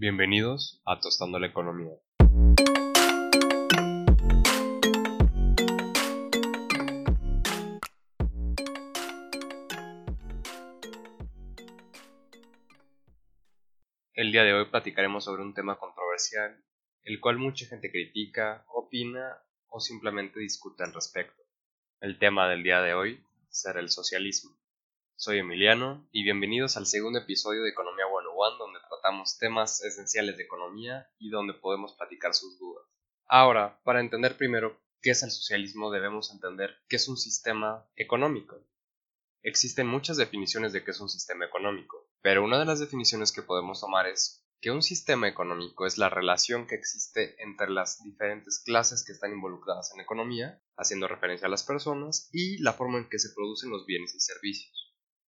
Bienvenidos a Tostando la Economía. El día de hoy platicaremos sobre un tema controversial, el cual mucha gente critica, opina o simplemente discute al respecto. El tema del día de hoy será el socialismo. Soy Emiliano y bienvenidos al segundo episodio de Economía 101 donde tratamos temas esenciales de economía y donde podemos platicar sus dudas. Ahora, para entender primero qué es el socialismo debemos entender qué es un sistema económico. Existen muchas definiciones de qué es un sistema económico, pero una de las definiciones que podemos tomar es que un sistema económico es la relación que existe entre las diferentes clases que están involucradas en economía, haciendo referencia a las personas, y la forma en que se producen los bienes y servicios.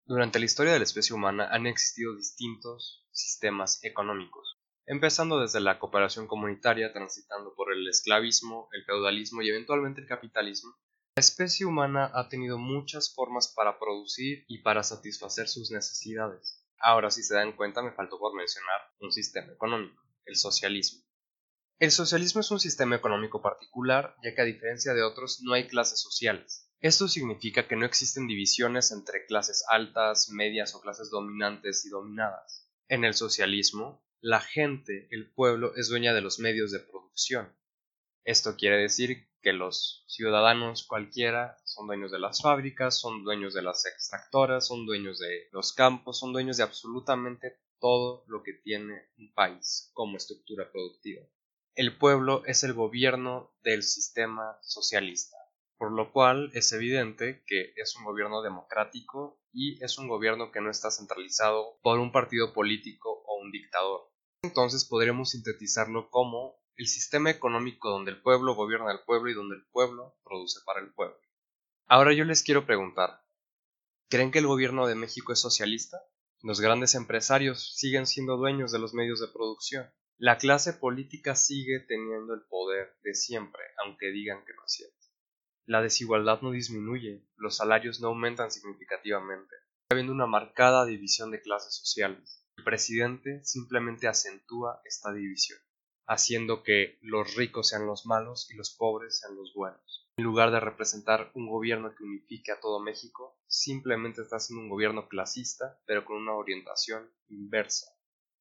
Durante la historia de la especie humana han existido distintos sistemas económicos, empezando desde la cooperación comunitaria, transitando por el esclavismo, el feudalismo y eventualmente el capitalismo. La especie humana ha tenido muchas formas para producir y para satisfacer sus necesidades. Ahora, si se dan cuenta, me faltó por mencionar un sistema económico, el socialismo. El socialismo es un sistema económico particular, ya que a diferencia de otros no hay clases sociales. Esto significa que no existen divisiones entre clases altas, medias o clases dominantes y dominadas. En el socialismo, la gente, el pueblo, es dueña de los medios de producción. Esto quiere decir que los ciudadanos cualquiera son dueños de las fábricas, son dueños de las extractoras, son dueños de los campos, son dueños de absolutamente todo lo que tiene un país como estructura productiva. El pueblo es el gobierno del sistema socialista por lo cual es evidente que es un gobierno democrático y es un gobierno que no está centralizado por un partido político o un dictador. Entonces podríamos sintetizarlo como el sistema económico donde el pueblo gobierna al pueblo y donde el pueblo produce para el pueblo. Ahora yo les quiero preguntar, ¿creen que el gobierno de México es socialista? Los grandes empresarios siguen siendo dueños de los medios de producción. La clase política sigue teniendo el poder de siempre, aunque digan que no es cierto. La desigualdad no disminuye, los salarios no aumentan significativamente. Está habiendo una marcada división de clases sociales. El presidente simplemente acentúa esta división, haciendo que los ricos sean los malos y los pobres sean los buenos. En lugar de representar un gobierno que unifique a todo México, simplemente está haciendo un gobierno clasista, pero con una orientación inversa.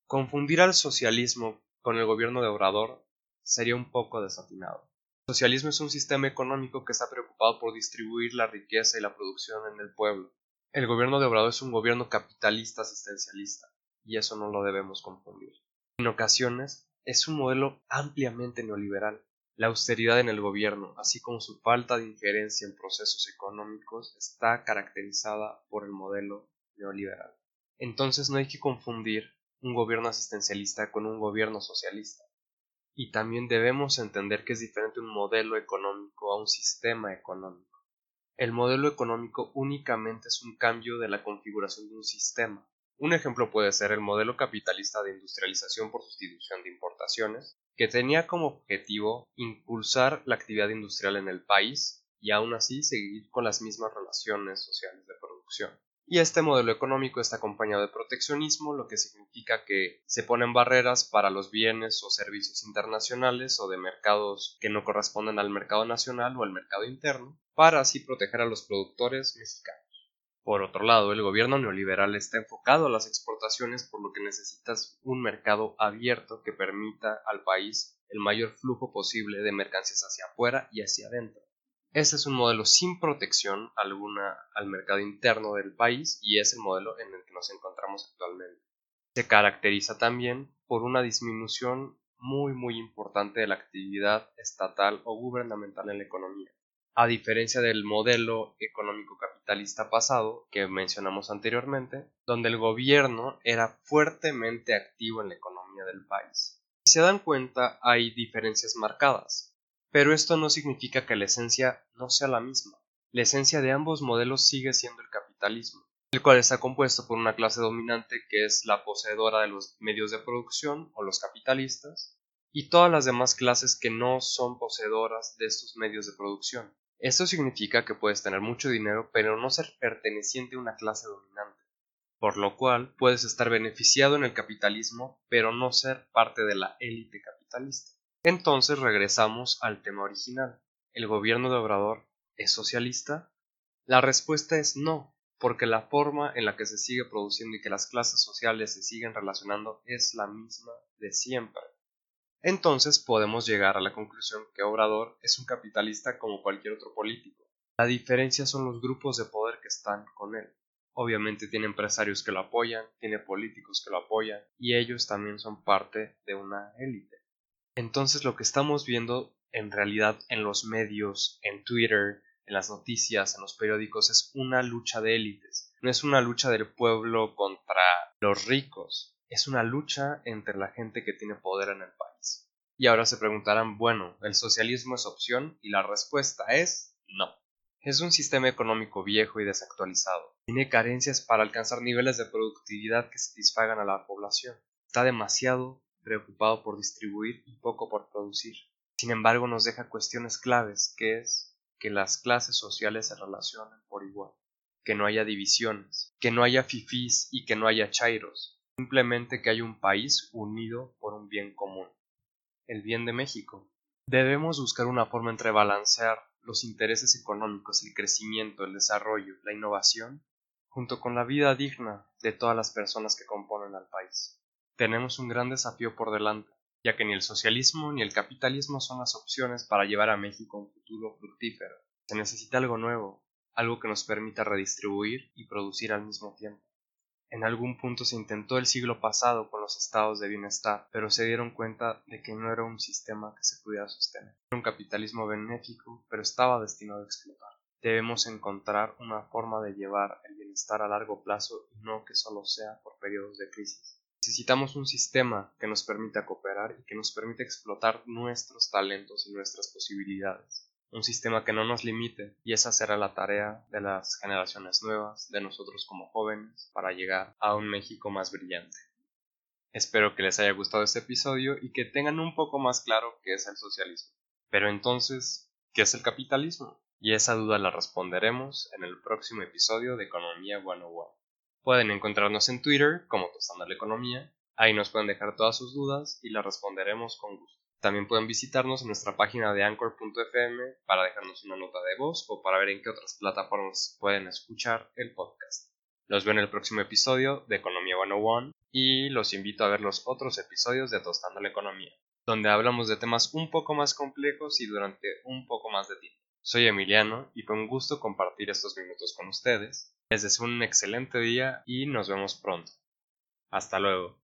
Confundir al socialismo con el gobierno de Obrador sería un poco desatinado. Socialismo es un sistema económico que está preocupado por distribuir la riqueza y la producción en el pueblo. El gobierno de Obrador es un gobierno capitalista asistencialista, y eso no lo debemos confundir. En ocasiones, es un modelo ampliamente neoliberal. La austeridad en el gobierno, así como su falta de injerencia en procesos económicos, está caracterizada por el modelo neoliberal. Entonces no hay que confundir un gobierno asistencialista con un gobierno socialista y también debemos entender que es diferente un modelo económico a un sistema económico. El modelo económico únicamente es un cambio de la configuración de un sistema. Un ejemplo puede ser el modelo capitalista de industrialización por sustitución de importaciones, que tenía como objetivo impulsar la actividad industrial en el país y aún así seguir con las mismas relaciones sociales de producción. Y este modelo económico está acompañado de proteccionismo, lo que significa que se ponen barreras para los bienes o servicios internacionales o de mercados que no corresponden al mercado nacional o al mercado interno, para así proteger a los productores mexicanos. Por otro lado, el gobierno neoliberal está enfocado a las exportaciones, por lo que necesitas un mercado abierto que permita al país el mayor flujo posible de mercancías hacia afuera y hacia adentro. Este es un modelo sin protección alguna al mercado interno del país y es el modelo en el que nos encontramos actualmente. Se caracteriza también por una disminución muy muy importante de la actividad estatal o gubernamental en la economía. A diferencia del modelo económico capitalista pasado que mencionamos anteriormente, donde el gobierno era fuertemente activo en la economía del país. Si se dan cuenta, hay diferencias marcadas. Pero esto no significa que la esencia no sea la misma. La esencia de ambos modelos sigue siendo el capitalismo, el cual está compuesto por una clase dominante que es la poseedora de los medios de producción o los capitalistas, y todas las demás clases que no son poseedoras de estos medios de producción. Esto significa que puedes tener mucho dinero pero no ser perteneciente a una clase dominante. por lo cual puedes estar beneficiado en el capitalismo pero no ser parte de la élite capitalista. Entonces regresamos al tema original. ¿El gobierno de Obrador es socialista? La respuesta es no, porque la forma en la que se sigue produciendo y que las clases sociales se siguen relacionando es la misma de siempre. Entonces podemos llegar a la conclusión que Obrador es un capitalista como cualquier otro político. La diferencia son los grupos de poder que están con él. Obviamente tiene empresarios que lo apoyan, tiene políticos que lo apoyan y ellos también son parte de una élite. Entonces lo que estamos viendo en realidad en los medios, en Twitter, en las noticias, en los periódicos, es una lucha de élites. No es una lucha del pueblo contra los ricos, es una lucha entre la gente que tiene poder en el país. Y ahora se preguntarán, bueno, ¿el socialismo es opción? Y la respuesta es no. Es un sistema económico viejo y desactualizado. Tiene carencias para alcanzar niveles de productividad que satisfagan a la población. Está demasiado preocupado por distribuir y poco por producir. Sin embargo, nos deja cuestiones claves, que es que las clases sociales se relacionen por igual, que no haya divisiones, que no haya fifís y que no haya chairos, simplemente que haya un país unido por un bien común, el bien de México. Debemos buscar una forma entre balancear los intereses económicos, el crecimiento, el desarrollo, la innovación, junto con la vida digna de todas las personas que componen al país. Tenemos un gran desafío por delante, ya que ni el socialismo ni el capitalismo son las opciones para llevar a México a un futuro fructífero. Se necesita algo nuevo, algo que nos permita redistribuir y producir al mismo tiempo. En algún punto se intentó el siglo pasado con los estados de bienestar, pero se dieron cuenta de que no era un sistema que se pudiera sostener. Era un capitalismo benéfico, pero estaba destinado a explotar. Debemos encontrar una forma de llevar el bienestar a largo plazo y no que solo sea por periodos de crisis. Necesitamos un sistema que nos permita cooperar y que nos permita explotar nuestros talentos y nuestras posibilidades. Un sistema que no nos limite y esa será la tarea de las generaciones nuevas, de nosotros como jóvenes, para llegar a un México más brillante. Espero que les haya gustado este episodio y que tengan un poco más claro qué es el socialismo. Pero entonces, ¿qué es el capitalismo? Y esa duda la responderemos en el próximo episodio de Economía 101. Pueden encontrarnos en Twitter como Tostando la Economía. Ahí nos pueden dejar todas sus dudas y las responderemos con gusto. También pueden visitarnos en nuestra página de anchor.fm para dejarnos una nota de voz o para ver en qué otras plataformas pueden escuchar el podcast. Los veo en el próximo episodio de Economía 101 y los invito a ver los otros episodios de Tostando la Economía, donde hablamos de temas un poco más complejos y durante un poco más de tiempo. Soy Emiliano y fue un gusto compartir estos minutos con ustedes. Les deseo un excelente día y nos vemos pronto. Hasta luego.